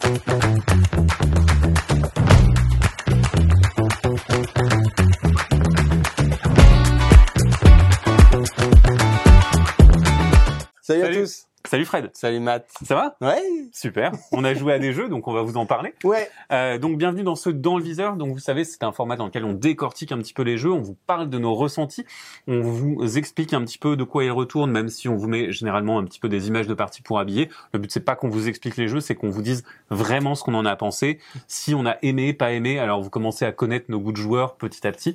Thank you. Salut. Fred, Salut Matt. ça va? Ouais. Super. On a joué à des jeux, donc on va vous en parler. Ouais. Euh, donc bienvenue dans ce Dans le viseur. Donc vous savez, c'est un format dans lequel on décortique un petit peu les jeux, on vous parle de nos ressentis, on vous explique un petit peu de quoi ils retournent, même si on vous met généralement un petit peu des images de parties pour habiller. Le but c'est pas qu'on vous explique les jeux, c'est qu'on vous dise vraiment ce qu'on en a pensé, si on a aimé, pas aimé. Alors vous commencez à connaître nos goûts de joueurs petit à petit.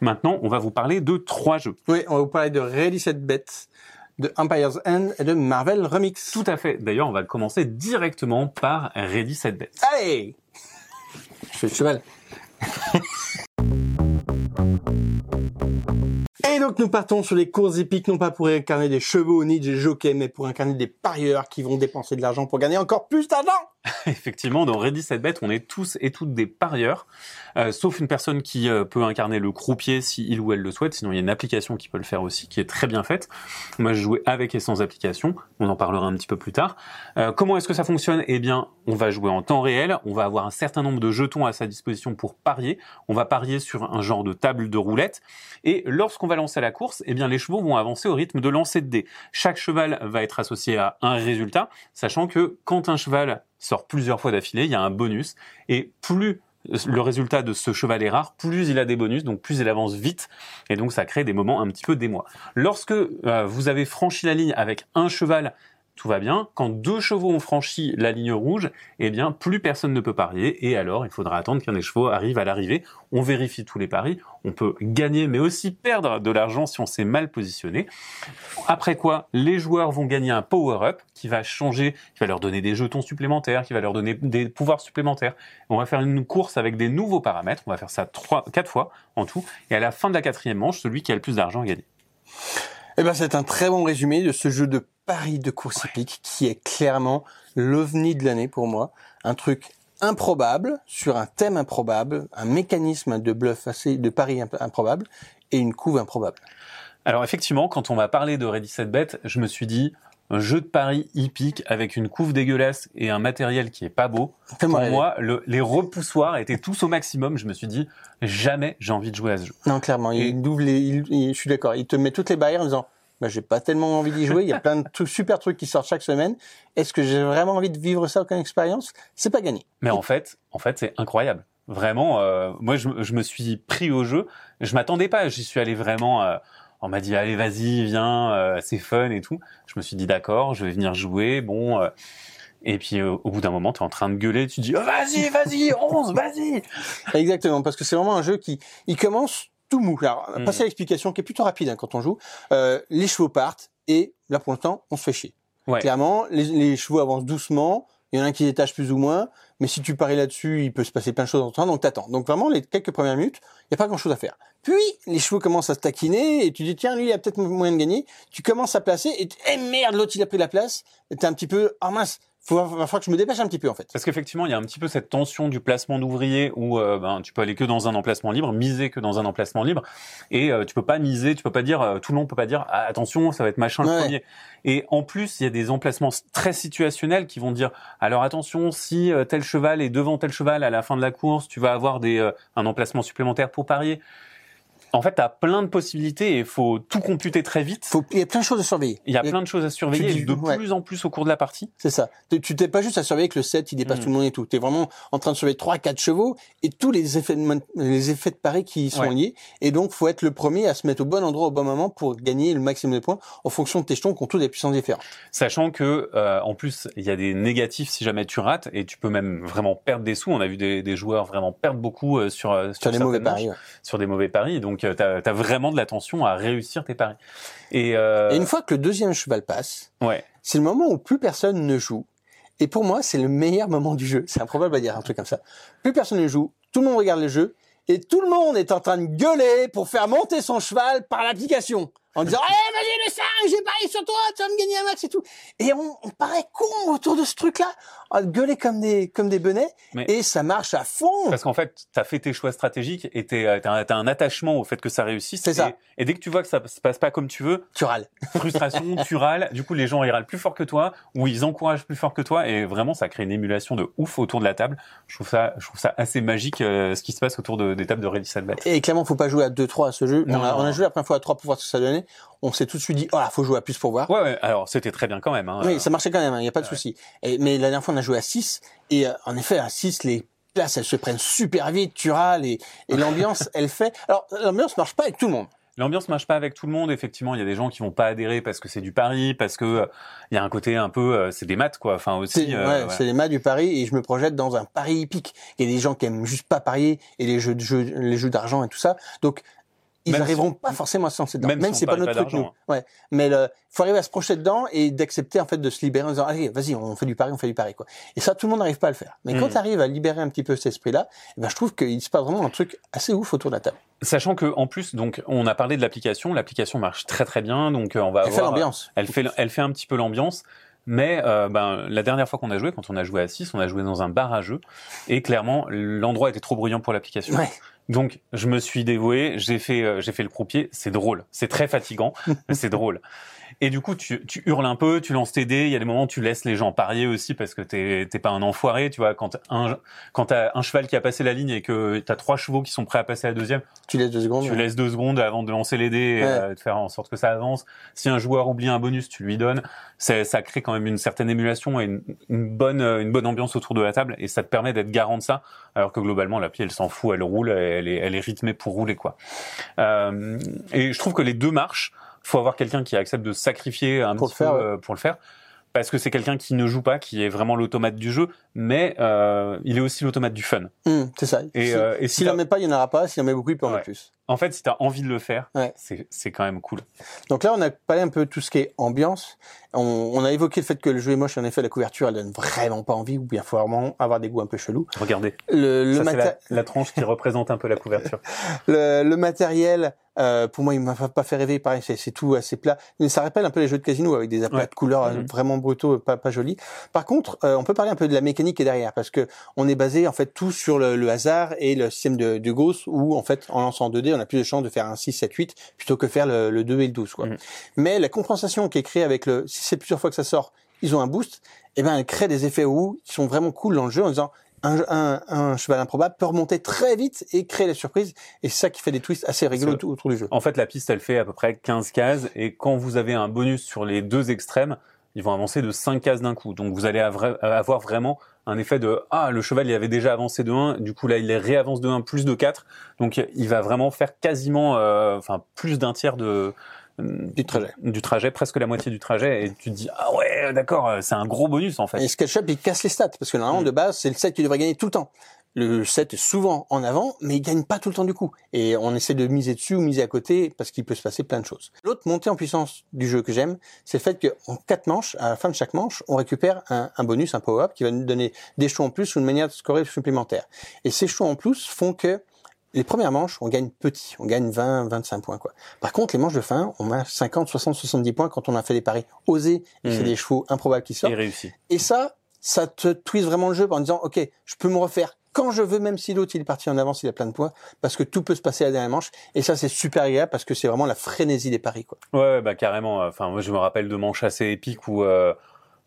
Maintenant, on va vous parler de trois jeux. Oui, on va vous parler de Ready Set Bet, de Empire's End et de Marvel Remix. Tout à fait. D'ailleurs, on va commencer directement par Ready Set Bet. Allez Je fais le cheval. Et donc nous partons sur les courses épiques, non pas pour incarner des chevaux ni des jockeys, mais pour incarner des parieurs qui vont dépenser de l'argent pour gagner encore plus d'argent. Effectivement, dans Ready Set Bet, on est tous et toutes des parieurs, euh, sauf une personne qui euh, peut incarner le croupier si il ou elle le souhaite. Sinon, il y a une application qui peut le faire aussi, qui est très bien faite. Moi, je jouais avec et sans application. On en parlera un petit peu plus tard. Euh, comment est-ce que ça fonctionne? Eh bien, on va jouer en temps réel. On va avoir un certain nombre de jetons à sa disposition pour parier. On va parier sur un genre de table de roulette. Et lorsqu'on va lancer la course, eh bien, les chevaux vont avancer au rythme de lancer de dés. Chaque cheval va être associé à un résultat, sachant que quand un cheval sort plusieurs fois d'affilée, il y a un bonus. Et plus le résultat de ce cheval est rare, plus il a des bonus, donc plus il avance vite, et donc ça crée des moments un petit peu d'émoi. Lorsque euh, vous avez franchi la ligne avec un cheval, tout va bien. Quand deux chevaux ont franchi la ligne rouge, eh bien plus personne ne peut parier, et alors il faudra attendre qu'un des chevaux arrive à l'arrivée. On vérifie tous les paris, on peut gagner mais aussi perdre de l'argent si on s'est mal positionné. Après quoi, les joueurs vont gagner un power-up qui va changer, qui va leur donner des jetons supplémentaires, qui va leur donner des pouvoirs supplémentaires. On va faire une course avec des nouveaux paramètres. On va faire ça trois, quatre fois en tout. Et à la fin de la quatrième manche, celui qui a le plus d'argent a gagné. Eh ben, c'est un très bon résumé de ce jeu de paris de course épique qui est clairement l'ovni de l'année pour moi. Un truc improbable sur un thème improbable, un mécanisme de bluff assez, de pari imp- improbable et une couve improbable. Alors effectivement, quand on m'a parlé de Ready Set Bet, je me suis dit un jeu de paris hippique avec une couve dégueulasse et un matériel qui est pas beau. Pour moi, le- les repoussoirs étaient tous au maximum. Je me suis dit jamais j'ai envie de jouer à ce jeu. Non, clairement, Et- il double les, il- il- je suis d'accord, il te met toutes les barrières en disant, bah, j'ai pas tellement envie d'y jouer, il y a plein de super trucs qui sortent chaque semaine. Est-ce que j'ai vraiment envie de vivre ça comme expérience? C'est pas gagné. Mais en fait, en fait, c'est incroyable. Vraiment, euh, moi, je, je me suis pris au jeu. Je m'attendais pas. J'y suis allé vraiment. euh, on m'a dit allez, vas-y, viens, euh, c'est fun et tout. Je me suis dit d'accord, je vais venir jouer. Bon. euh, et puis euh, au bout d'un moment, tu es en train de gueuler, tu dis oh, vas-y, vas-y, 11, vas-y. Exactement, parce que c'est vraiment un jeu qui, il commence tout mou. Alors, Mm. passer à l'explication qui est plutôt rapide hein, quand on joue. Euh, les chevaux partent et là pour l'instant, on se fait chier. Ouais. Clairement, les, les chevaux avancent doucement. Il y en a un qui détache plus ou moins, mais si tu paries là-dessus, il peut se passer plein de choses en temps, donc t'attends. Donc vraiment, les quelques premières minutes, il n'y a pas grand-chose à faire. Puis, les chevaux commencent à se taquiner, et tu dis, tiens, lui, il a peut-être moyen de gagner. Tu commences à placer, et tu- eh merde, l'autre, il a pris la place. Et t'es un petit peu, ah mince, faut, va falloir que je me dépêche un petit peu, en fait. Parce qu'effectivement, il y a un petit peu cette tension du placement d'ouvrier où euh, ben, tu peux aller que dans un emplacement libre, miser que dans un emplacement libre, et euh, tu peux pas miser, tu peux pas dire, euh, tout le monde peut pas dire, ah, attention, ça va être machin le premier. Et en plus, il y a des emplacements très situationnels qui vont dire, alors attention, si euh, tel cheval est devant tel cheval à la fin de la course, tu vas avoir des, euh, un emplacement supplémentaire pour parier. En fait, tu as plein de possibilités et il faut tout computer très vite. Faut, il y a plein de choses à surveiller. Il y a plein de choses à surveiller dis- de ouais. plus en plus au cours de la partie. C'est ça. Tu- t'es pas juste à surveiller que le 7, il dépasse Mm. tout le monde et tout. Tu es vraiment en train de surveiller trois, quatre chevaux et tous les effets de, les effets de pari qui y sont Ouais. liés. Et donc, faut être le premier à se mettre au bon endroit au bon moment pour gagner le maximum de points en fonction de tes jetons qui ont tous des puissances différentes. Sachant que euh, en plus il y a des négatifs si jamais tu rates et tu peux même vraiment perdre des sous. On a vu des, des joueurs vraiment perdre beaucoup euh, sur euh, Sur les mauvais paris. ouais. sur des mauvais paris. Donc tu as, vraiment de l'attention à réussir tes paris. Et, euh, Et une fois que le deuxième cheval passe, ouais, c'est le moment où plus personne ne joue. Et pour moi, c'est le meilleur moment du jeu. C'est improbable à dire un truc comme ça. Plus personne ne joue, tout le monde regarde le jeu, et tout le monde est en train de gueuler pour faire monter son cheval par l'application. en disant allez vas-y le 5, j'ai parié sur toi, tu vas me gagner un match et tout. Et on, on paraît con autour de ce truc-là, à gueuler comme des comme des benets, Mais- et ça marche à fond. Parce qu'en fait, t'as fait tes choix stratégiques et t'es- euh, t'as un, attachement au fait que ça réussisse. C'est ça. Et, dès que tu vois que ça se passe pas comme tu veux, Tu râles. frustration, tu râles. Du coup, les gens ils râlent plus fort que toi ou ils encouragent plus fort que toi et vraiment, ça crée une émulation de ouf autour de la table. Je trouve ça, je trouve ça assez magique euh, ce qui se passe autour de, des tables de Ready Set Bet. Et clairement, faut pas jouer à 2-3 à ce jeu. Non, on, a, on a joué la première fois à 3 pour voir ce que ça donnait. On s'est tout de suite dit, oh là, faut jouer à plus pour voir. Ouais, ouais. Alors, c'était très bien quand même. Hein. Oui, ça marchait quand même, il n'y a pas de souci. Et, mais la dernière fois, on a joué à 6. Et euh, en effet, à 6, les places, elles se prennent super vite, tu râles. Et, et l'ambiance, elle fait... Alors, l'ambiance marche pas avec tout le monde. L'ambiance marche pas avec tout le monde. Effectivement, il y a des gens qui vont pas adhérer parce que c'est du pari, parce que euh, il y a un côté un peu, euh, c'est des maths quoi. Enfin aussi. C'est euh, ouais, ouais. c'est les maths du pari et je me projette dans un pari hippique. Il y a des gens qui aiment juste pas parier et les jeux de jeux, les jeux d'argent et tout ça. Donc ils si- pas forcément à se lancer dedans. même Même, si c'est pas notre pas truc nous. d'argent. Ouais. Mais le, faut arriver à se projeter dedans et d'accepter en fait de se libérer en disant allez vas-y on fait du pari on fait du pari quoi. Et ça tout le monde n'arrive pas à le faire. Mais quand tu arrives à libérer un petit peu cet esprit là, ben je trouve qu'il se passe vraiment un truc assez ouf autour de la table. Sachant que en plus, donc, on a parlé de l'application. L'application marche très très bien. Donc, euh, on va Elle fait l'ambiance. Elle fait, elle fait un petit peu l'ambiance. Mais euh, ben, la dernière fois qu'on a joué, quand on a joué à 6, on a joué dans un bar à jeux. Et clairement, l'endroit était trop bruyant pour l'application. Ouais. Donc, je me suis dévoué, j'ai fait, euh, j'ai fait le croupier. C'est drôle. C'est très fatigant, mais c'est drôle. Et du coup, tu, tu hurles un peu, tu lances tes dés. Il y a des moments où tu laisses les gens parier aussi parce que t'es t'es pas un enfoiré. Tu vois, quand un, quand t'as un cheval qui a passé la ligne et que t'as trois chevaux qui sont prêts à passer la deuxième, Tu laisses deux secondes. tu laisses deux secondes avant de lancer les dés et Ouais. euh, de faire en sorte que ça avance. Si un joueur oublie un bonus, tu lui donnes. Ça crée quand même une certaine émulation et une, une bonne, une bonne ambiance autour de la table et ça te permet d'être garant de ça. Alors que globalement, l'appli, elle s'en fout, elle roule, elle est, elle est rythmée pour rouler, quoi. Euh, et je trouve que les deux marchent. Faut avoir quelqu'un qui accepte de sacrifier un Pour petit le faire, peu euh, pour le faire. Parce que c'est quelqu'un qui ne joue pas, qui est vraiment l'automate du jeu, mais euh, il est aussi l'automate du fun. Hum, c'est ça. Et, Si- euh, et si S'il en met pas, il n'y en aura pas. S'il en met beaucoup, il peut en Ouais. mettre plus. En fait, si tu as envie de le faire, Ouais. c'est quand même cool. Donc là, on a parlé un peu de tout ce qui est ambiance. On, on a évoqué le fait que le jeu est moche. En effet, la couverture, elle donne vraiment pas envie, ou bien faut vraiment avoir des goûts un peu chelous. Regardez. Le, le, Ça, la, la tranche qui représente un peu la couverture. le, le matériel, euh, pour moi, il m'a pas fait rêver. Pareil, c'est tout assez plat. Mais ça rappelle un peu les jeux de casino avec des aplats Ouais. de couleurs euh, Mhm. vraiment brutaux, pas, pas jolis. Par contre, euh, on peut parler un peu de la mécanique qui est derrière, parce que on est basé en fait tout sur le, le hasard et le système de, de Gauss, où en fait, en lançant 2 dés, on a plus de chances de faire un 6, 7, 8, plutôt que faire le, le 2 et le 12. Quoi. Mhm. Mais la compensation qui est créée avec le, si c'est plusieurs fois que ça sort, ils ont un boost, et ben elle crée des effets où qui sont vraiment cool dans le jeu en disant un, un, un cheval improbable peut remonter très vite et créer la surprise. Et c'est ça qui fait des twists assez rigolos autour, autour du jeu. En fait, la piste, elle fait à peu près 15 cases, et quand vous avez un bonus sur les deux extrêmes, ils vont avancer de 5 cases d'un coup. Donc vous allez avoir vraiment un effet de ah le cheval il avait déjà avancé de 1, du coup là il les réavance de 1 plus de 4. Donc il va vraiment faire quasiment euh, enfin plus d'un tiers de Du trajet. du trajet, presque la moitié du trajet et tu te dis ah ouais d'accord, c'est un gros bonus en fait. Et SketchUp, il casse les stats, parce que normalement, Mm. de base, c'est le 7 qui devrait gagner tout le temps. Le 7 est souvent en avant, mais il gagne pas tout le temps du coup. Et on essaie de miser dessus ou miser à côté, parce qu'il peut se passer plein de choses. L'autre montée en puissance du jeu que j'aime, c'est le fait qu'en quatre manches, à la fin de chaque manche, on récupère un, un bonus, un power-up, qui va nous donner des choix en plus ou une manière de scorer supplémentaire. Et ces choix en plus font que les premières manches, on gagne petit, on gagne 20, 25 points, quoi. Par contre, les manches de fin, on a 50, 60, 70 points quand on a fait des paris osés, et c'est Mhm. des chevaux improbables qui sortent. Et réussi. Et ça, ça te twist vraiment le jeu en disant, OK, je peux me refaire quand je veux, même si l'autre il est parti en avance, il a plein de points, parce que tout peut se passer à la dernière manche. Et ça, c'est super agréable parce que c'est vraiment la frénésie des paris, quoi. Ouais, ouais, bah carrément. Enfin, moi, je me rappelle de manches assez épiques où euh,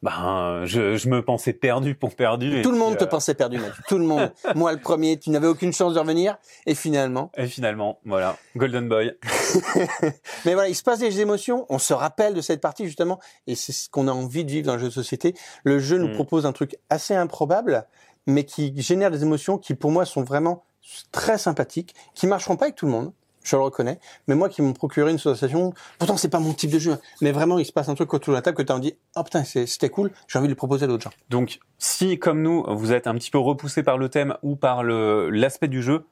ben, je, je me pensais perdu pour perdu. et tout le monde te euh, pensait perdu, mec. Tout le monde. Moi, le premier, tu n'avais aucune chance de revenir. Et finalement. Et finalement, voilà, Golden Boy. Mais voilà, il se passe des émotions. On se rappelle de cette partie, justement. Et c'est ce qu'on a envie de vivre dans le jeu de société. Le jeu nous Mm. propose un truc assez improbable, mais qui génère des émotions qui, pour moi, sont vraiment très sympathiques, qui marcheront pas avec tout le monde. Je le reconnais, mais moi qui m'ont procuré une sensation, pourtant c'est pas mon type de jeu, mais vraiment il se passe un truc autour de la table que tu as dit, oh putain c'était cool, j'ai envie de le proposer à d'autres gens. Donc, si comme nous, vous êtes un petit peu repoussé par le thème ou par l'aspect du jeu,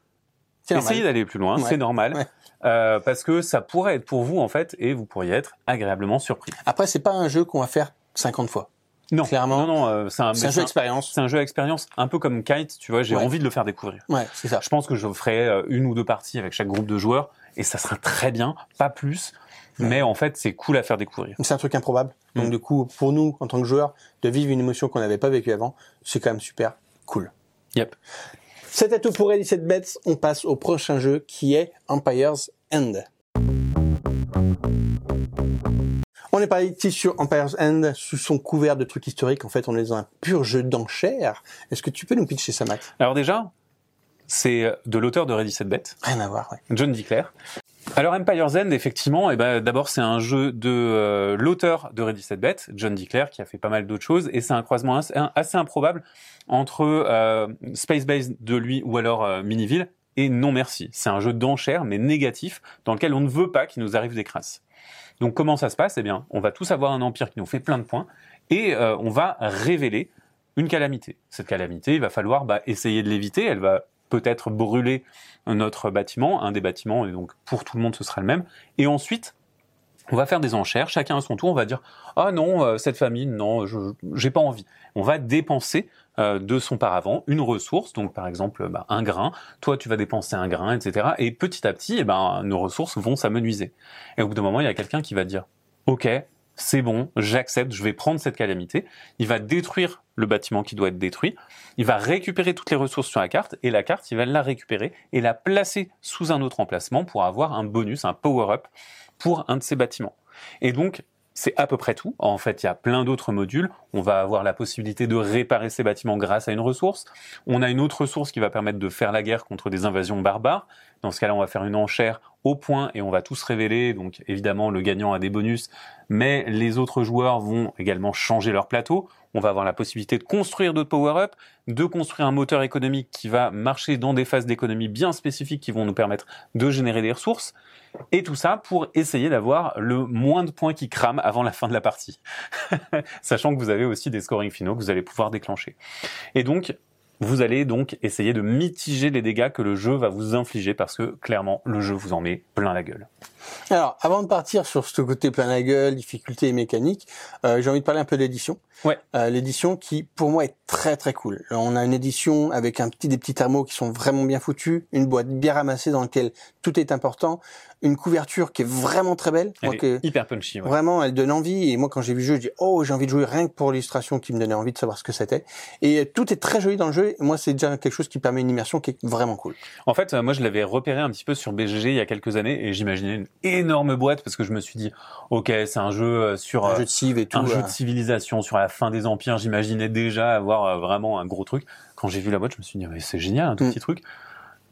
essayez d'aller plus loin, Ouais. c'est normal, Ouais. euh, parce que ça pourrait être pour vous en fait, et vous pourriez être agréablement surpris. Après c'est pas un jeu qu'on va faire 50 fois. Non, Clairement. non, non, euh, c'est un, un jeu expérience. c'est un jeu à expérience, un peu comme Kite, tu vois. J'ai Ouais. envie de le faire découvrir. Ouais, c'est ça. Je pense que je ferai euh, une ou deux parties avec chaque groupe de joueurs et ça sera très bien, pas plus. mais en fait, c'est cool à faire découvrir. C'est un truc improbable. Donc Mm. du coup, pour nous, en tant que joueurs, de vivre une émotion qu'on n'avait pas vécue avant, c'est quand même super cool. Yep. C'était tout pour Set Bets. On passe au prochain jeu qui est Empire's End. On est parti sur Empire's End sous son couvert de trucs historiques. En fait, on est dans un pur jeu d'enchères. Est-ce que tu peux nous pitcher ça, Matt? Alors déjà, c'est de l'auteur de Ready Set Bet, Rien à voir, ouais. John Declaire. Alors Empire's End, effectivement, eh ben, d'abord c'est un jeu de euh, l'auteur de Ready Set Bet, John Declaire, qui a fait pas mal d'autres choses, et c'est un croisement assez improbable entre euh, Space Base de lui ou alors euh, Miniville et Non Merci. C'est un jeu d'enchères, mais négatif, dans lequel on ne veut pas qu'il nous arrive des crasses. Donc comment ça se passe? Eh bien, on va tous avoir un empire qui nous fait plein de points, et euh, on va révéler une calamité. Cette calamité, il va falloir bah, essayer de l'éviter, elle va peut-être brûler notre bâtiment, un des bâtiments, et donc pour tout le monde ce sera le même. Et ensuite, on va faire des enchères, chacun à son tour, on va dire ah non euh, cette famille non j'ai pas envie. On va dépenser de son paravent une ressource, donc par exemple bah, un grain. Toi tu vas dépenser un grain, etc. Et petit à petit, eh ben nos ressources vont s'amenuiser. Et au bout d'un moment, il y a quelqu'un qui va dire ok c'est bon, j'accepte, je vais prendre cette calamité. Il va détruire le bâtiment qui doit être détruit. Il va récupérer toutes les ressources sur la carte et la carte, il va la récupérer et la placer sous un autre emplacement pour avoir un bonus, un power-up pour un de ces bâtiments. Et donc, c'est à peu près tout. En fait, il y a plein d'autres modules. On va avoir la possibilité de réparer ces bâtiments grâce à une ressource. On a une autre ressource qui va permettre de faire la guerre contre des invasions barbares. Dans ce cas-là, on va faire une enchère au point et on va tous révéler. Donc, évidemment, le gagnant a des bonus, mais les autres joueurs vont également changer leur plateau. On va avoir la possibilité de construire d'autres power-up, de construire un moteur économique qui va marcher dans des phases d'économie bien spécifiques qui vont nous permettre de générer des ressources. Et tout ça pour essayer d'avoir le moins de points qui crament avant la fin de la partie. Sachant que vous avez aussi des scorings finaux que vous allez pouvoir déclencher. Et donc, vous allez donc essayer de mitiger les dégâts que le jeu va vous infliger parce que clairement, le jeu vous en met plein la gueule. Alors, avant de partir sur ce côté plein la gueule, difficulté et mécanique, euh, j'ai envie de parler un peu de l'édition. Ouais. Euh, l'édition qui, pour moi, est très très cool. Alors, on a une édition avec un petit des petits thermos qui sont vraiment bien foutus, une boîte bien ramassée dans laquelle tout est important, une couverture qui est vraiment très belle. Elle Moi, est que- hyper punchy. ouais. Vraiment, elle donne envie. Et moi, quand j'ai vu le jeu, je dis oh, j'ai envie de jouer rien que pour l'illustration qui me donnait envie de savoir ce que c'était. Et tout est très joli dans le jeu. Et moi, c'est déjà quelque chose qui permet une immersion qui est vraiment cool. En fait, euh, moi, je l'avais repéré un petit peu sur BGG il y a quelques années et j'imaginais une énorme boîte parce que je me suis dit, ok, c'est un jeu euh, sur Un euh, jeu de civ et tout. un jeu euh, de civilisation sur la fin des empires. J'imaginais déjà avoir vraiment un gros truc. Quand j'ai vu la boîte, je me suis dit, mais c'est génial, un tout Mm. petit truc.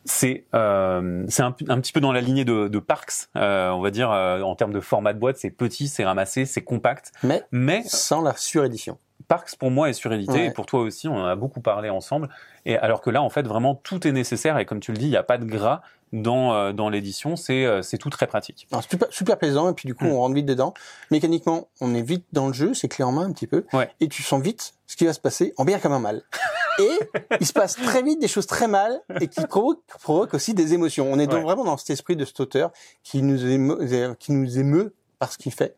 C'est euh, c'est un, un petit peu dans la lignée de, de Parks, euh, on va dire euh, en termes de format de boîte, c'est petit, c'est ramassé, c'est compact, mais mais sans la surédition. Parks pour moi est surédité Ouais. et pour toi aussi, on en a beaucoup parlé ensemble. Et alors que là, en fait, vraiment tout est nécessaire et comme tu le dis, il n'y a pas de gras dans euh, dans l'édition, c'est euh, c'est tout très pratique. Alors, super, super plaisant, et puis du coup, Mm. on rentre vite dedans. Mécaniquement, on est vite dans le jeu, c'est clé en main un petit peu, Ouais. et tu sens vite ce qui va se passer, en bien comme en mal. et il se passe très vite des choses très mal, et qui provoquent, provoquent aussi des émotions. On est donc Ouais. vraiment dans cet esprit de cet auteur qui nous émeut, qui nous émeut par ce qu'il fait.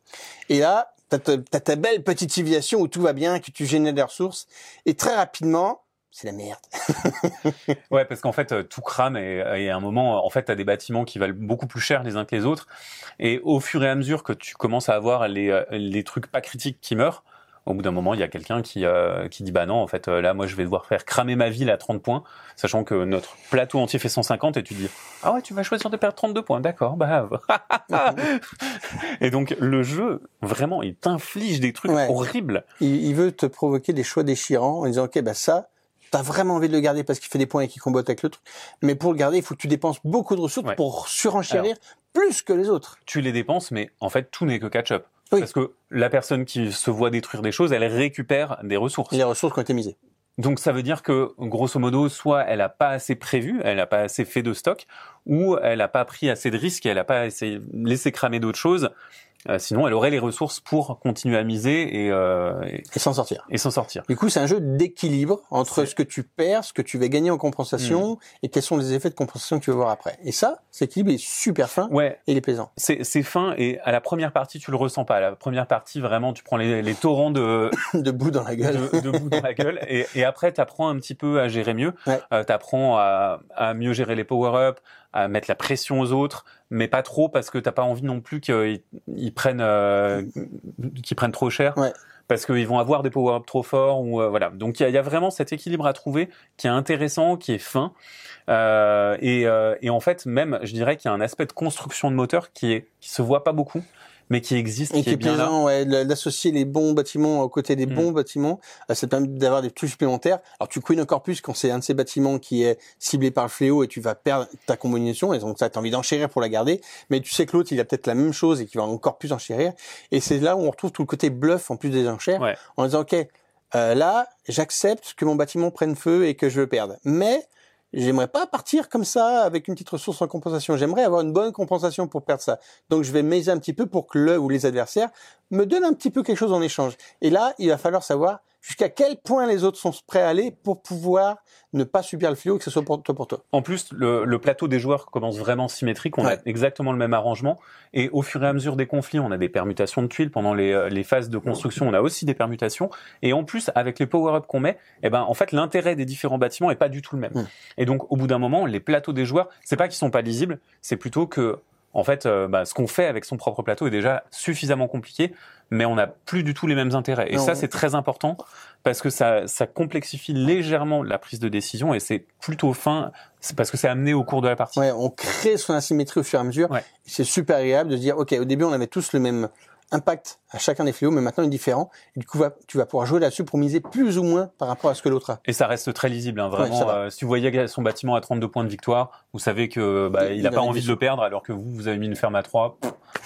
Et là, t'as ta, belle petite civilisation où tout va bien, que tu génères des ressources, et très rapidement, c'est la merde. Ouais, parce qu'en fait, euh, tout crame et, à un moment, en fait, t'as des bâtiments qui valent beaucoup plus cher les uns que les autres. Et au fur et à mesure que tu commences à avoir les, euh, les trucs pas critiques qui meurent, au bout d'un moment, il y a quelqu'un qui, euh, qui dit bah non, en fait, euh, là, moi, je vais devoir faire cramer ma ville à 30 points, sachant que notre plateau entier fait 150 et tu dis ah ouais, tu vas choisir de perdre 32 points, d'accord, bah. et donc, le jeu, vraiment, il t'inflige des trucs Ouais. horribles. il, il veut te provoquer des choix déchirants en disant ok bah ça t'as vraiment envie de le garder parce qu'il fait des points et qu'il combatte avec le truc mais pour le garder il faut que tu dépenses beaucoup de ressources Ouais. pour surenchérir plus que les autres tu les dépenses, mais en fait, tout n'est que catch-up. Oui. Parce que la personne qui se voit détruire des choses, elle récupère des ressources. les ressources qui ont été misées Donc ça veut dire que, grosso modo, soit elle n'a pas assez prévu, elle n'a pas assez fait de stock, ou elle n'a pas pris assez de risques, elle n'a pas essayé, laissé cramer d'autres choses. Euh, sinon, elle aurait les ressources pour continuer à miser et, euh, et, et s'en sortir et s'en sortir. du coup c'est un jeu d'équilibre entre ce que tu perds ce que tu vas gagner en compensation et quels sont les effets de compensation que tu vas voir après et ça cet équilibre est super fin Ouais, et il est plaisant c'est c'est fin, et à la première partie, tu le ressens pas. À la première partie, vraiment, tu prends les, les torrents de, debout dans la gueule de, de bout dans la gueule. Et, et après, t'apprends un petit peu à gérer mieux. Ouais. Euh, t'apprends à, à mieux gérer les power-up, à mettre la pression aux autres, mais pas trop parce que t'as pas envie non plus qu'ils ils prennent euh, qu'ils prennent trop cher. Ouais. Parce qu'ils vont avoir des power-up trop forts ou euh, voilà. Donc il y a, il y a vraiment cet équilibre à trouver qui est intéressant, qui est fin. Euh, et, euh, et en fait, même, je dirais qu'il y a un aspect de construction de moteur qui est qui se voit pas beaucoup, mais qui existe, Et qui, qui est est bien là. ouais, d'associer les bons bâtiments aux côtés des Mm. bons bâtiments, euh, ça permet d'avoir des trucs supplémentaires. Alors tu queen encore plus quand c'est un de ces bâtiments qui est ciblé par le fléau et tu vas perdre ta combinaison, et donc ça t'as envie d'enchérir pour la garder, mais tu sais que l'autre il a peut-être la même chose et qu'il va encore plus enchérir, et c'est là où on retrouve tout le côté bluff en plus des enchères, Ouais. en disant ok, euh, là j'accepte que mon bâtiment prenne feu et que je le perde, mais J'aimerais pas partir comme ça avec une petite ressource en compensation. J'aimerais avoir une bonne compensation pour perdre ça. Donc je vais miser un petit peu pour que le ou les adversaires me donnent un petit peu quelque chose en échange. Et là, il va falloir savoir jusqu'à quel point les autres sont prêts à aller pour pouvoir ne pas subir le fléau, que ce soit pour toi pour toi? En plus, le, le plateau des joueurs commence vraiment symétrique. On Ouais. a exactement le même arrangement. Et au fur et à mesure des conflits, on a des permutations de tuiles. Pendant les, euh, les phases de construction, on a aussi des permutations. Et en plus, avec les power-up qu'on met, eh ben, en fait, l'intérêt des différents bâtiments est pas du tout le même. Mm. Et donc, au bout d'un moment, les plateaux des joueurs, c'est pas qu'ils sont pas lisibles, c'est plutôt que, en fait, euh, bah, ce qu'on fait avec son propre plateau est déjà suffisamment compliqué, mais on n'a plus du tout les mêmes intérêts. Et Non. ça, c'est très important parce que ça, ça complexifie légèrement la prise de décision et c'est plutôt fin, parce que c'est amené au cours de la partie. Ouais, on crée son asymétrie au fur et à mesure. Ouais. C'est super agréable de dire, ok, au début on avait tous le même impact à chacun des fléaux, mais maintenant il est différent. Et du coup, tu vas pouvoir jouer là-dessus pour miser plus ou moins par rapport à ce que l'autre a. Et ça reste très lisible, hein, vraiment. euh, si vous voyez son bâtiment à 32 points de victoire, vous savez que bah, Il- n'a pas envie de le perdre, alors que vous, vous avez mis une ferme à 3,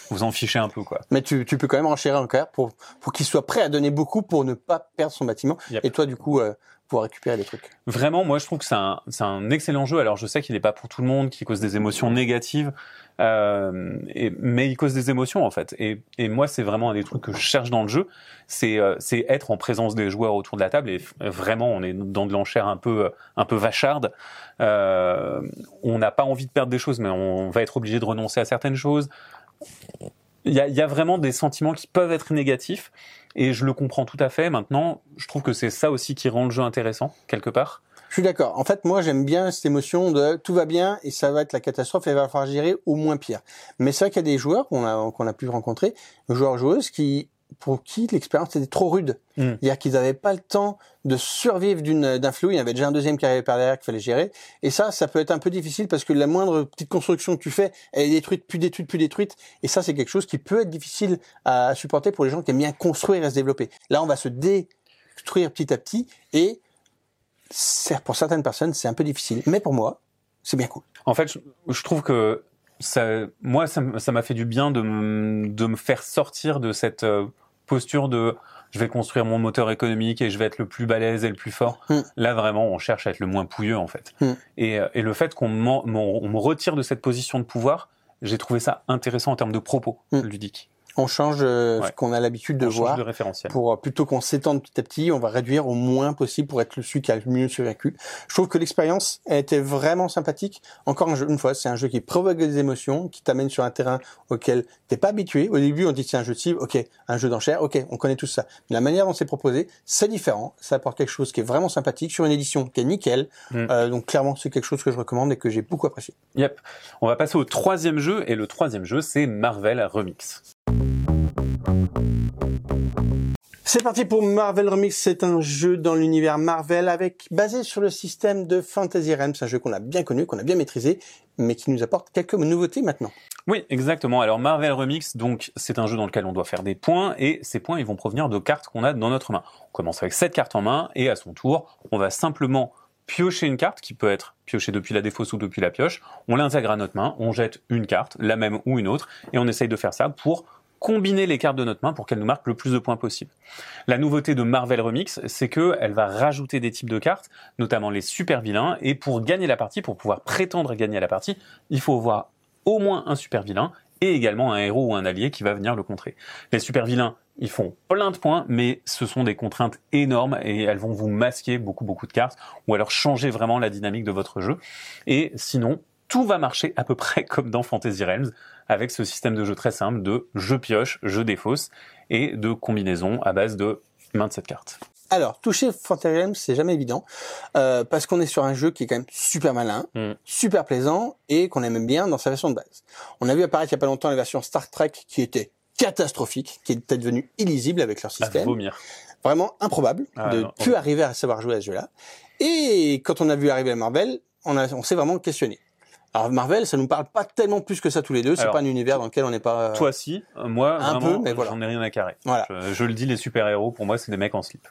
vous en fichez un peu, quoi. Mais tu, tu peux quand même enchérir encore pour, pour qu'il soit prêt à donner beaucoup pour ne pas perdre son bâtiment. Yep. Et toi, du coup, euh, récupérer des trucs. Vraiment, moi, je trouve que c'est un, un excellent jeu. Alors, je sais qu'il n'est pas pour tout le monde, qu'il cause des émotions négatives, euh, mais il cause des émotions, en fait. Et, et moi, c'est vraiment un des trucs que je cherche dans le jeu, c'est euh, être en présence des joueurs autour de la table. Et vraiment, on est dans de l'enchère un peu, un peu vacharde. Euh, on n'a pas envie de perdre des choses, mais on va être obligé de renoncer à certaines choses. Il y a, y a vraiment des sentiments qui peuvent être négatifs, et je le comprends tout à fait. Maintenant, je trouve que c'est ça aussi qui rend le jeu intéressant, quelque part. Je suis d'accord. En fait, moi, j'aime bien cette émotion de tout va bien et ça va être la catastrophe et il va falloir gérer au moins pire. Mais c'est vrai qu'il y a des joueurs qu'on a, qu'on a pu rencontrer, joueurs joueuses qui, pour qui l'expérience était trop rude. Mm. C'est-à-dire qu'ils n'avaient pas le temps de survivre d'une, d'un flou. Il y avait déjà un deuxième qui arrivait par derrière qu'il fallait gérer. Et ça, ça peut être un peu difficile parce que la moindre petite construction que tu fais, elle est détruite, plus détruite, plus détruite. Et ça, c'est quelque chose qui peut être difficile à supporter pour les gens qui aiment bien construire et se développer. Là, on va se détruire petit à petit et c'est- pour certaines personnes, c'est un peu difficile. Mais pour moi, c'est bien cool. En fait, je, je trouve que ça, moi, ça m'a fait du bien de, me- de me faire sortir de cette euh, posture de je vais construire mon moteur économique et je vais être le plus balèze et le plus fort. Mm. Là, vraiment, on cherche à être le moins pouilleux, en fait. Mm. Et, euh, et le fait qu'on me retire de cette position de pouvoir, j'ai trouvé ça intéressant en termes de propos Mm. ludiques. On change euh, ce qu'on a l'habitude de On change voir. de référentiel. pour euh, plutôt qu'on s'étende petit à petit, on va réduire au moins possible pour être le celui qui a le mieux survécu. Je trouve que l'expérience a été vraiment sympathique. Encore un jeu, une fois, c'est un jeu qui provoque des émotions, qui t'amène sur un terrain auquel t'es pas habitué. Au début, on dit c'est un jeu de cible, ok, un jeu d'enchères, ok, on connaît tout ça. Mais la manière dont c'est proposé, c'est différent. Ça apporte quelque chose qui est vraiment sympathique sur une édition qui est nickel. Mm. Euh, donc clairement, c'est quelque chose que je recommande et que j'ai beaucoup apprécié. Yep. On va passer au troisième jeu, et le troisième jeu, c'est Marvel Remix. C'est parti pour Marvel Remix. C'est un jeu dans l'univers Marvel avec basé sur le système de Fantasy Realms. Un jeu qu'on a bien connu, qu'on a bien maîtrisé, mais qui nous apporte quelques nouveautés maintenant. Oui, exactement. Alors Marvel Remix, donc c'est un jeu dans lequel on doit faire des points et ces points ils vont provenir de cartes qu'on a dans notre main. On commence avec sept cartes en main et à son tour, on va simplement piocher une carte qui peut être piochée depuis la défausse ou depuis la pioche. On l'intègre à notre main, on jette une carte, la même ou une autre, et on essaye de faire ça pour combiner les cartes de notre main pour qu'elles nous marquent le plus de points possible. La nouveauté de Marvel Remix, c'est que elle va rajouter des types de cartes, notamment les super vilains, et pour gagner la partie, pour pouvoir prétendre gagner la partie, il faut avoir au moins un super vilain et également un héros ou un allié qui va venir le contrer. Les super vilains, ils font plein de points, mais ce sont des contraintes énormes et elles vont vous masquer beaucoup beaucoup de cartes ou alors changer vraiment la dynamique de votre jeu. Et sinon, tout va marcher à peu près comme dans Fantasy Realms avec ce système de jeu très simple de je pioche, je défausse et de combinaison à base de main de cette carte. Alors, toucher Fantasy Realms, c'est jamais évident, euh, parce qu'on est sur un jeu qui est quand même super malin, Mm. super plaisant, et qu'on aime bien dans sa version de base. On a vu apparaître il y a pas longtemps la version Star Trek qui était catastrophique, qui était devenue illisible avec leur À système. vomir. Vraiment improbable Ah, de non, plus arriver à savoir jouer à ce jeu-là. Et quand on a vu arriver à Marvel, on, a, on s'est vraiment questionné. Alors Marvel, ça nous parle pas tellement plus que ça tous les deux. C'est pas un univers dans lequel on n'est pas. euh, Toi si, euh, moi un vraiment, peu, mais voilà. j'en ai rien à carrer. Voilà. Je, je le dis, les super-héros, pour moi, c'est des mecs en slip.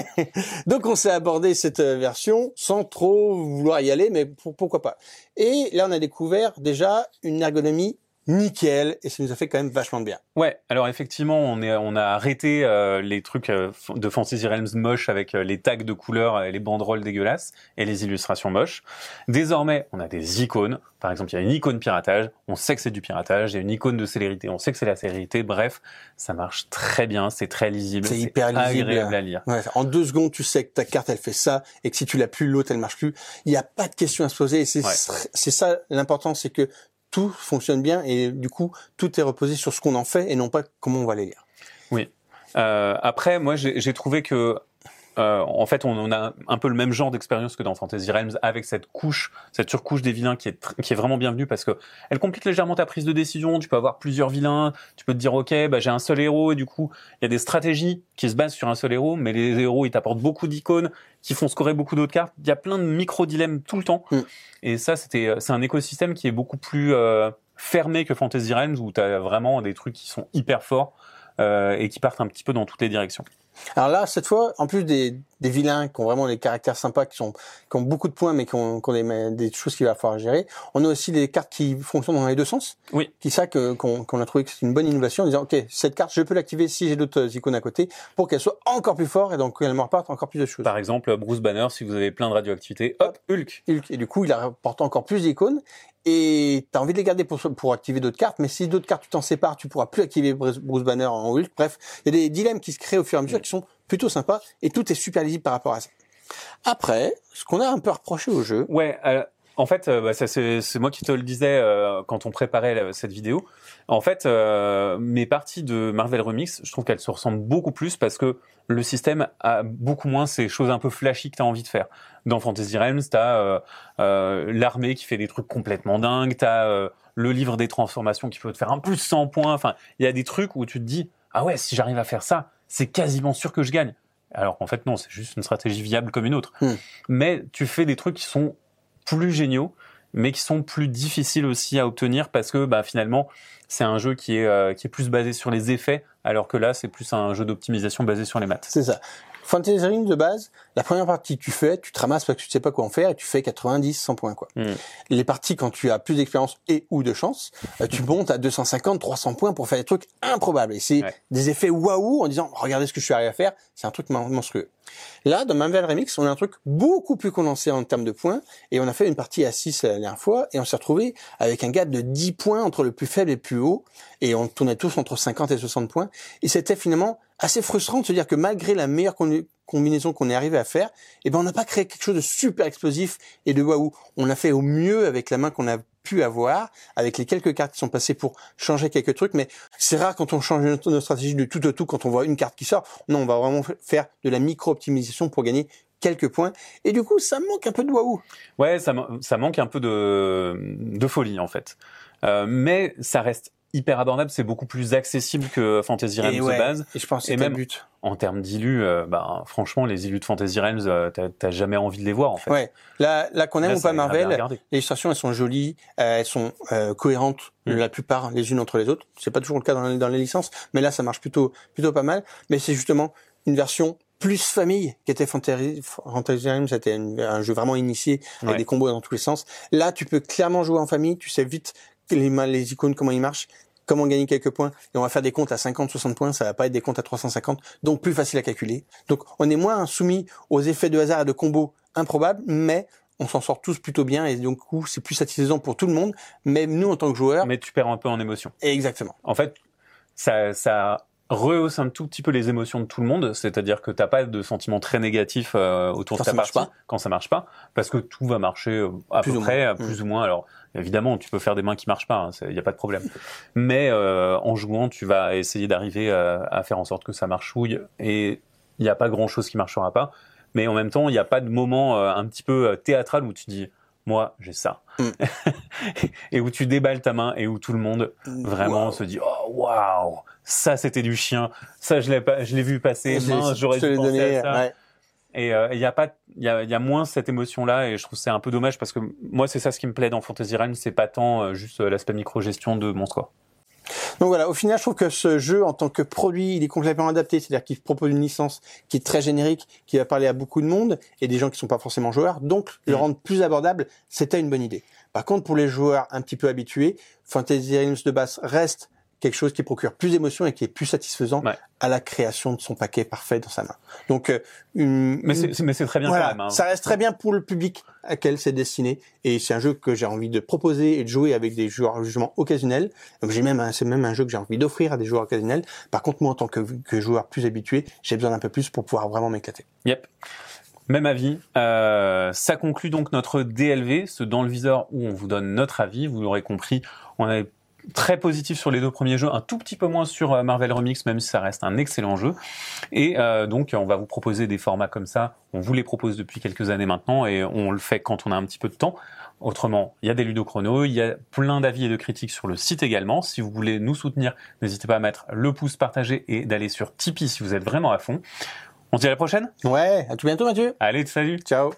Donc on s'est abordé cette euh, version sans trop vouloir y aller, mais pour- pourquoi pas. Et là on a découvert déjà une ergonomie nickel et ça nous a fait quand même vachement de bien. Ouais, alors effectivement, on, est, on a arrêté euh, les trucs euh, de Fantasy Realms moches avec euh, les tags de couleurs et les banderoles dégueulasses et les illustrations moches. Désormais, on a des icônes. Par exemple, il y a une icône piratage. On sait que c'est du piratage. Il y a une icône de célérité. On sait que c'est la célérité. Bref, ça marche très bien. C'est très lisible. C'est hyper lisible. agréable à lire. Ouais, en deux secondes tu sais que ta carte elle fait ça et que si tu l'as plus l'autre elle marche plus. Il n'y a pas de question à se poser et c'est Ouais. c'est ça l'important, c'est que tout fonctionne bien et du coup tout est reposé sur ce qu'on en fait et non pas comment on va les lire. Euh, après, moi, j'ai trouvé que, euh, en fait, on, on a un peu le même genre d'expérience que dans Fantasy Realms, avec cette couche, cette surcouche des vilains qui est, qui est vraiment bienvenue parce que elle complique légèrement ta prise de décision. Tu peux avoir plusieurs vilains, tu peux te dire, ok, bah, j'ai un seul héros et du coup, il y a des stratégies qui se basent sur un seul héros, mais les héros, ils t'apportent beaucoup d'icônes, qui font scorer beaucoup d'autres cartes. Il y a plein de micro dilemmes tout le temps, Mm. et ça, c'était, c'est un écosystème qui est beaucoup plus euh, fermé que Fantasy Realms où tu as vraiment des trucs qui sont hyper forts euh, et qui partent un petit peu dans toutes les directions. Alors là, cette fois, en plus des, des vilains qui ont vraiment des caractères sympas, qui, sont, qui ont beaucoup de points, mais qui ont, qui ont des, des choses qu'il va falloir gérer, on a aussi des cartes qui fonctionnent dans les deux sens. Oui. Qui ça que- qu'on qu'on a trouvé que c'est une bonne innovation en disant, OK, cette carte, je peux l'activer si j'ai d'autres icônes à côté pour qu'elle soit encore plus forte et donc qu'elle me reparte encore plus de choses. Par exemple, Bruce Banner, si vous avez plein de radioactivité, hop, Hulk. Hulk. Et du coup, il apporte encore plus d'icônes. Et tu as envie de les garder pour, pour activer d'autres cartes, mais si d'autres cartes tu t'en sépares, tu pourras plus activer Bruce Banner en Hulk. Bref, il y a des dilemmes qui se créent au fur et à mesure qui plutôt sympas et tout est super lisible par rapport à ça. Après, ce qu'on a un peu reproché au jeu, Ouais, euh, en fait, euh, bah, c'est moi qui te le disais euh, quand on préparait cette vidéo. En fait, euh, mes parties de Marvel Remix, je trouve qu'elles se ressemblent beaucoup plus parce que le système a beaucoup moins ces choses un peu flashy que tu as envie de faire. Dans Fantasy Realms, tu as l'armée qui fait des trucs complètement dingues, tu as le livre des transformations qui peut te faire un plus 100 points. Enfin, il y a des trucs où tu te dis, ah ouais, si j'arrive à faire ça, c'est quasiment sûr que je gagne. Alors qu'en fait, non, c'est juste une stratégie viable comme une autre. Hmm. Mais tu fais des trucs qui sont plus géniaux, mais qui sont plus difficiles aussi à obtenir parce que bah, finalement, c'est un jeu qui est, euh, qui est plus basé sur les effets, alors que là, c'est plus un jeu d'optimisation basé sur les maths. c'est ça. Fantasy Realms de base, la première partie que tu fais, tu te ramasses parce que tu sais pas quoi en faire et tu fais 90, 100 points quoi. Mm. Les parties quand tu as plus d'expérience et ou de chance, euh, tu montes à 250, 300 points pour faire des trucs improbables. Et c'est Ouais. des effets waouh en disant regardez ce que je suis arrivé à faire, c'est un truc mon- monstrueux. Là, dans Marvel Remix, on a un truc beaucoup plus condensé en termes de points et on a fait une partie à 6 la dernière fois et on s'est retrouvé avec un gap de 10 points entre le plus faible et le plus haut et on tournait tous entre 50 et 60 points et c'était finalement assez frustrant de se dire que malgré la meilleure con- combinaison qu'on est arrivé à faire, eh ben on n'a pas créé quelque chose de super explosif et de waouh. On a fait au mieux avec la main qu'on a pu avoir, avec les quelques cartes qui sont passées pour changer quelques trucs, mais c'est rare quand on change notre, stratégie de tout au tout, quand on voit une carte qui sort. Non, on va vraiment faire de la micro-optimisation pour gagner quelques points. Et du coup, ça manque un peu de waouh. Ouais, ça, ma- ça manque un peu de, de folie en fait. Euh, mais ça reste hyper abordable, c'est beaucoup plus accessible que Fantasy Realms Et de ouais. base. Et je pense que le même- but. En termes d'illus, euh, bah, franchement, les illus de Fantasy Realms, euh, t'as- jamais envie de les voir en fait. Ouais. Là, là qu'on aime Là, ou c'est pas Marvel, les illustrations elles sont jolies, euh, elles sont euh, cohérentes Mm. la plupart les unes entre les autres. C'est pas toujours le cas dans, les- dans les licences, mais là ça marche plutôt plutôt pas mal. Mais c'est justement une version plus famille qui était Fantasy Realms, c'était un jeu vraiment initié avec Ouais. des combos dans tous les sens. Là, tu peux clairement jouer en famille, tu sais vite les, les icônes comment ils marchent comment gagner quelques points et on va faire des comptes à 50 60 points ça va pas être des comptes à 350 donc plus facile à calculer. Donc on est moins soumis aux effets de hasard et de combos improbables mais on s'en sort tous plutôt bien et donc coup c'est plus satisfaisant pour tout le monde même nous en tant que joueurs. Mais tu perds un peu en émotion. exactement. En fait, ça, ça rehausse un tout petit peu les émotions de tout le monde, c'est-à-dire que t'as pas de sentiments très négatifs euh, autour Quand de ta ça marche partie pas. quand ça marche pas, parce que tout va marcher euh, à Plus peu près, moins. plus ou moins. Alors évidemment, tu peux faire des mains qui marchent pas, il y a pas de problème. Mais euh, en jouant, tu vas essayer d'arriver à, à faire en sorte que ça marchouille et il n'y a pas grand chose qui marchera pas. Mais en même temps, il n'y a pas de moment euh, un petit peu euh, théâtral où tu dis, moi, j'ai ça. Mm. et où tu déballes ta main et où tout le monde vraiment Wow. se dit, oh, waouh, ça, c'était du chien. Ça, je l'ai pas, je l'ai vu passer. J'aurais dû penser donné, à ça. ouais. Et euh, il y a pas, il y a, y a moins cette émotion-là, et je trouve que c'est un peu dommage parce que moi, c'est ça ce qui me plaît dans Fantasy Realms, c'est pas tant euh, juste euh, l'aspect micro-gestion de mon score. Donc voilà, au final, je trouve que ce jeu, en tant que produit, il est complètement adapté. C'est-à-dire qu'il propose une licence qui est très générique, qui va parler à beaucoup de monde et des gens qui sont pas forcément joueurs. Donc, le Mhm. rendre plus abordable, c'était une bonne idée. Par contre, pour les joueurs un petit peu habitués, Fantasy Realms de base reste quelque chose qui procure plus d'émotion et qui est plus satisfaisant Ouais. à la création de son paquet parfait dans sa main. Donc, euh, une, Mais c'est, mais c'est très bien voilà, quand même. hein. ça reste très bien pour le public à quel c'est destiné et c'est un jeu que j'ai envie de proposer et de jouer avec des joueurs justement occasionnels. Donc j'ai même c'est même un jeu que j'ai envie d'offrir à des joueurs occasionnels. Par contre moi en tant que, que joueur plus habitué, j'ai besoin d'un peu plus pour pouvoir vraiment m'éclater. Yep. Même avis. Euh, ça conclut donc notre DLV, ce dans le viseur où on vous donne notre avis. Vous l'aurez compris, on est très positif sur les deux premiers jeux, un tout petit peu moins sur euh, Marvel Remix, même si ça reste un excellent jeu. Et euh, donc on va vous proposer des formats comme ça. On vous les propose depuis quelques années maintenant et on le fait quand on a un petit peu de temps. Autrement, il y a des ludochronos, il y a plein d'avis et de critiques sur le site également. Si vous voulez nous soutenir, n'hésitez pas à mettre le pouce partagé et d'aller sur Tipeee si vous êtes vraiment à fond. On se dit à la prochaine Ouais, à tout bientôt Mathieu. Allez, salut Ciao.